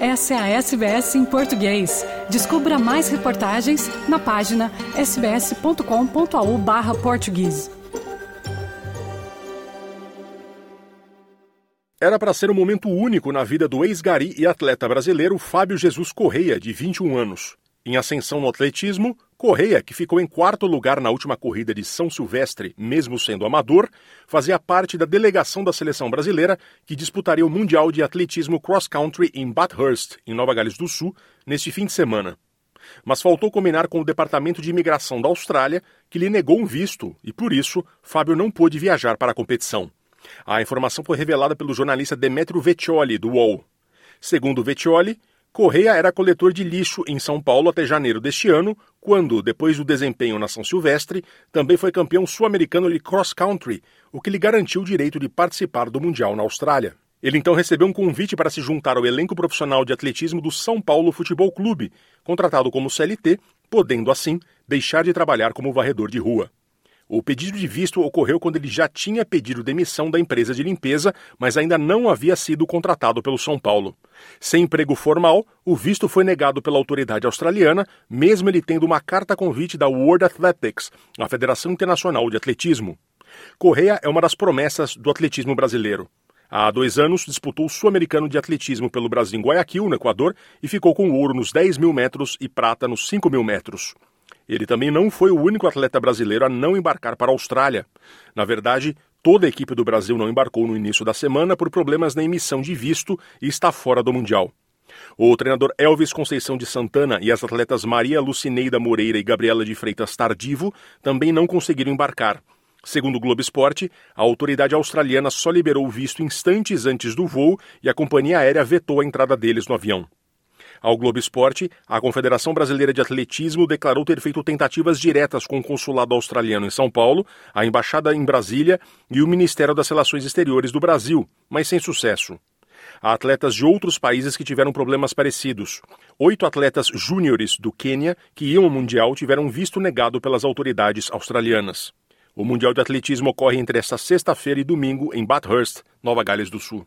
Essa é a SBS em português. Descubra mais reportagens na página sbs.com.au. Era para ser um momento único na vida do ex-gari e atleta brasileiro Fábio Jesus Correia, de 21 anos. Em ascensão no atletismo, Correia, que ficou em quarto lugar na última corrida de São Silvestre, mesmo sendo amador, fazia parte da delegação da seleção brasileira que disputaria o Mundial de Atletismo Cross Country em Bathurst, em Nova Gales do Sul, neste fim de semana. Mas faltou combinar com o Departamento de Imigração da Austrália, que lhe negou um visto, e por isso Fábio não pôde viajar para a competição. A informação foi revelada pelo jornalista Demetrio Vecchioli, do UOL. Segundo Vecchioli, Correia era coletor de lixo em São Paulo até janeiro deste ano, quando, depois do desempenho na São Silvestre, também foi campeão sul-americano de cross country, o que lhe garantiu o direito de participar do Mundial na Austrália. Ele então recebeu um convite para se juntar ao elenco profissional de atletismo do São Paulo Futebol Clube, contratado como CLT, podendo assim deixar de trabalhar como varredor de rua. O pedido de visto ocorreu quando ele já tinha pedido demissão da empresa de limpeza, mas ainda não havia sido contratado pelo São Paulo. Sem emprego formal, o visto foi negado pela autoridade australiana, mesmo ele tendo uma carta convite da World Athletics, a Federação Internacional de Atletismo. Correia é uma das promessas do atletismo brasileiro. Há dois anos, disputou o Sul-Americano de Atletismo pelo Brasil em Guayaquil, no Equador, e ficou com ouro nos 10 mil metros e prata nos 5 mil metros. Ele também não foi o único atleta brasileiro a não embarcar para a Austrália. Na verdade, toda a equipe do Brasil não embarcou no início da semana por problemas na emissão de visto e está fora do Mundial. O treinador Elvis Conceição de Santana e as atletas Maria Lucineida Moreira e Gabriela de Freitas Tardivo também não conseguiram embarcar. Segundo o Globo Esporte, a autoridade australiana só liberou o visto instantes antes do voo e a companhia aérea vetou a entrada deles no avião. Ao Globo Esporte, a Confederação Brasileira de Atletismo declarou ter feito tentativas diretas com o consulado australiano em São Paulo, a embaixada em Brasília e o Ministério das Relações Exteriores do Brasil, mas sem sucesso. Há atletas de outros países que tiveram problemas parecidos. Oito atletas júniores do Quênia que iam ao Mundial tiveram visto negado pelas autoridades australianas. O Mundial de Atletismo ocorre entre esta sexta-feira e domingo em Bathurst, Nova Gales do Sul.